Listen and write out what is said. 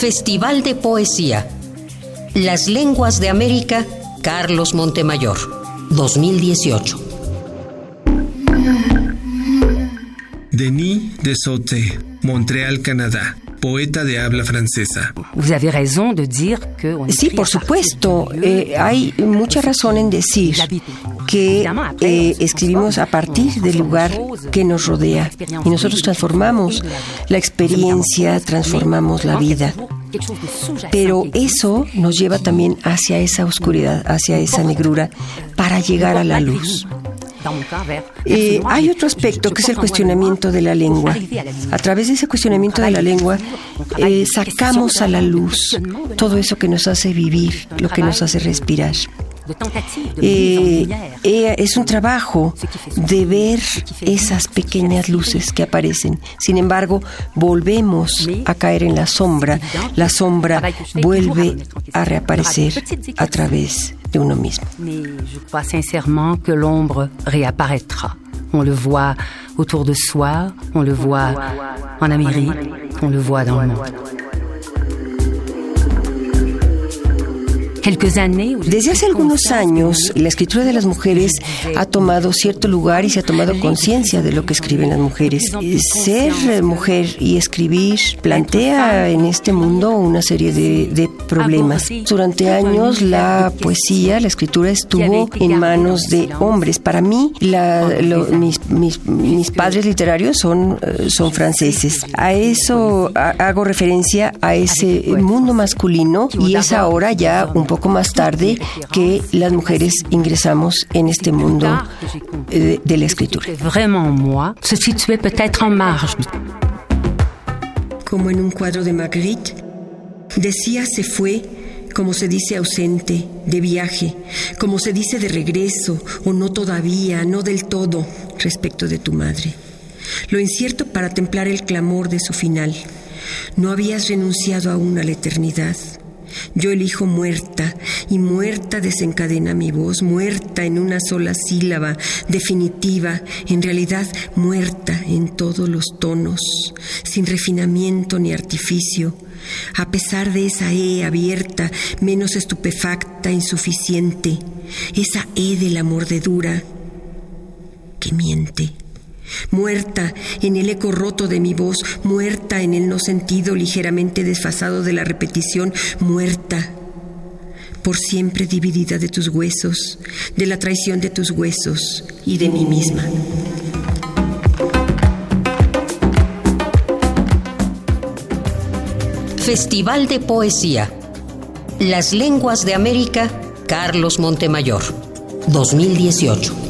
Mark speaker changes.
Speaker 1: Festival de Poesía. Las Lenguas de América, Carlos Montemayor, 2018.
Speaker 2: Denis de Sauté, Montreal, Canadá. Poeta de habla francesa.
Speaker 3: Sí, por supuesto. Eh, hay mucha razón en decir que eh, escribimos a partir del lugar que nos rodea y nosotros transformamos la experiencia, transformamos la vida. Pero eso nos lleva también hacia esa oscuridad, hacia esa negrura, para llegar a la luz. Eh, hay otro aspecto que es el cuestionamiento de la lengua. A través de ese cuestionamiento de la lengua eh, sacamos a la luz todo eso que nos hace vivir, lo que nos hace respirar. Eh, es un trabajo de ver esas pequeñas luces que aparecen. Sin embargo, volvemos a caer en la sombra. La sombra vuelve a reaparecer a través
Speaker 4: Mais je crois sincèrement que l'ombre réapparaîtra. On le voit autour de soi, on le voit en Amérique, on le voit dans le monde.
Speaker 3: Desde hace algunos años, la escritura de las mujeres ha tomado cierto lugar y se ha tomado conciencia de lo que escriben las mujeres. Ser mujer y escribir plantea en este mundo una serie de, problemas. Durante años, la poesía, la escritura estuvo en manos de hombres. Para mí, mis, padres literarios son, son franceses. A eso hago referencia a ese mundo masculino y es ahora ya un poco más tarde que las mujeres ingresamos en este mundo eh, de la escritura. Como en un cuadro de Magritte, decía se fue como se dice ausente, de viaje, como se dice de regreso, o no todavía, no del todo, respecto de tu madre. Lo incierto para templar el clamor de su final. No habías renunciado aún a la eternidad. Yo elijo muerta y muerta desencadena mi voz, muerta en una sola sílaba, definitiva, en realidad muerta en todos los tonos, sin refinamiento ni artificio, a pesar de esa E abierta, menos estupefacta, insuficiente, esa E de la mordedura que miente muerta en el eco roto de mi voz, muerta en el no sentido ligeramente desfasado de la repetición, muerta por siempre dividida de tus huesos, de la traición de tus huesos y de mí misma.
Speaker 1: Festival de Poesía. Las Lenguas de América, Carlos Montemayor, 2018.